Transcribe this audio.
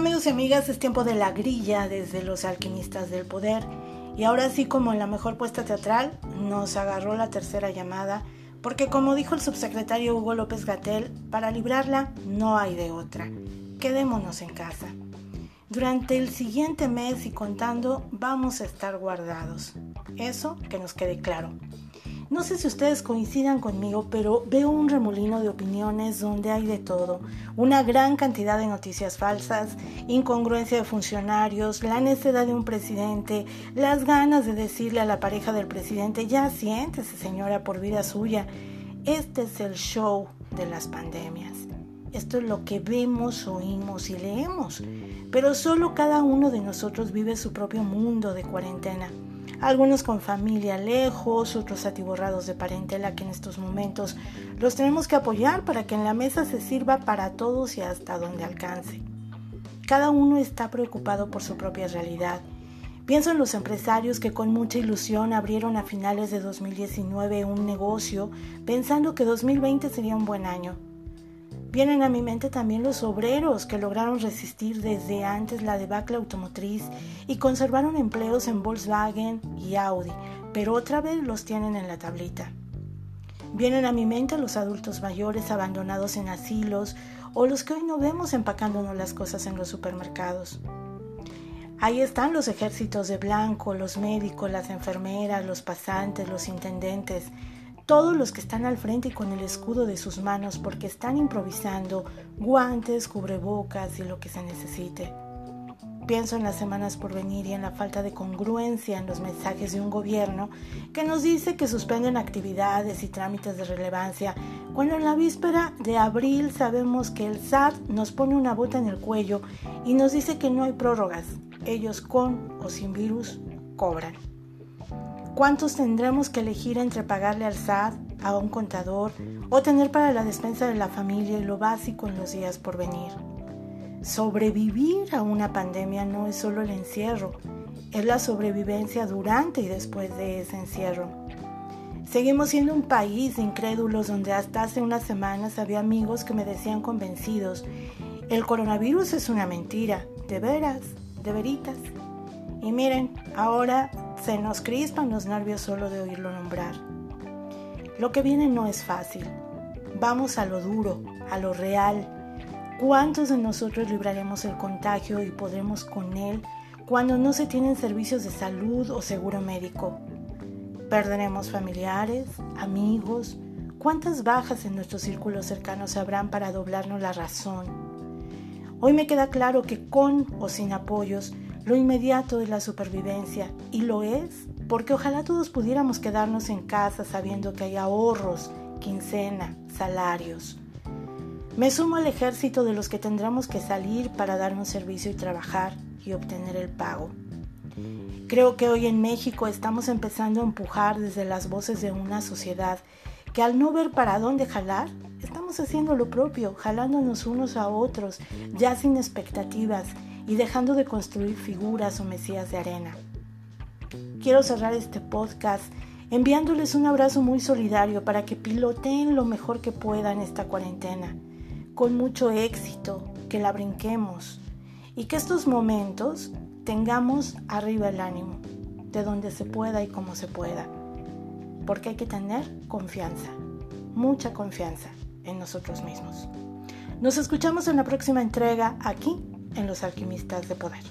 Amigos y amigas, es tiempo de la grilla desde los alquimistas del poder. Y ahora sí, como en la mejor puesta teatral, nos agarró la tercera llamada, porque como dijo el subsecretario Hugo López Gatel, para librarla no hay de otra. Quedémonos en casa. Durante el siguiente mes y contando, vamos a estar guardados. Eso que nos quede claro. No sé si ustedes coincidan conmigo, pero veo un remolino de opiniones donde hay de todo. Una gran cantidad de noticias falsas, incongruencia de funcionarios, la necedad de un presidente, las ganas de decirle a la pareja del presidente, ya siéntese señora por vida suya. Este es el show de las pandemias. Esto es lo que vemos, oímos y leemos. Pero solo cada uno de nosotros vive su propio mundo de cuarentena algunos con familia lejos, otros atiborrados de parentela que en estos momentos los tenemos que apoyar para que en la mesa se sirva para todos y hasta donde alcance. Cada uno está preocupado por su propia realidad. Pienso en los empresarios que con mucha ilusión abrieron a finales de 2019 un negocio pensando que 2020 sería un buen año. Vienen a mi mente también los obreros que lograron resistir desde antes la debacle automotriz y conservaron empleos en Volkswagen y Audi, pero otra vez los tienen en la tablita. Vienen a mi mente los adultos mayores abandonados en asilos o los que hoy no vemos empacándonos las cosas en los supermercados. Ahí están los ejércitos de blanco, los médicos, las enfermeras, los pasantes, los intendentes, todos los que están al frente y con el escudo de sus manos porque están improvisando guantes, cubrebocas y lo que se necesite. Pienso en las semanas por venir y en la falta de congruencia en los mensajes de un gobierno que nos dice que suspenden actividades y trámites de relevancia, cuando en la víspera de abril sabemos que el SAT nos pone una bota en el cuello y nos dice que no hay prórrogas. Ellos con o sin virus cobran. ¿Cuántos tendremos que elegir entre pagarle al SAT, a un contador o tener para la despensa de la familia lo básico en los días por venir? Sobrevivir a una pandemia no es solo el encierro, es la sobrevivencia durante y después de ese encierro. Seguimos siendo un país de incrédulos donde hasta hace unas semanas había amigos que me decían convencidos, el coronavirus es una mentira, de veras, de veritas. Y miren, ahora se nos crispan los nervios solo de oírlo nombrar. Lo que viene no es fácil. Vamos a lo duro, a lo real. ¿Cuántos de nosotros libraremos el contagio y podremos con él cuando no se tienen servicios de salud o seguro médico? ¿Perderemos familiares, amigos? ¿Cuántas bajas en nuestros círculos cercanos habrán para doblarnos la razón? Hoy me queda claro que con o sin apoyos lo inmediato es la supervivencia y lo es porque ojalá todos pudiéramos quedarnos en casa sabiendo que hay ahorros, quincena, salarios. Me sumo al ejército de los que tendremos que salir para darnos servicio y trabajar y obtener el pago. Creo que hoy en México estamos empezando a empujar desde las voces de una sociedad que al no ver para dónde jalar, estamos haciendo lo propio, jalándonos unos a otros, ya sin expectativas y dejando de construir figuras o mesías de arena. Quiero cerrar este podcast enviándoles un abrazo muy solidario para que piloteen lo mejor que puedan esta cuarentena, con mucho éxito, que la brinquemos y que estos momentos tengamos arriba el ánimo, de donde se pueda y como se pueda, porque hay que tener confianza, mucha confianza en nosotros mismos. Nos escuchamos en la próxima entrega aquí en los alquimistas de poder.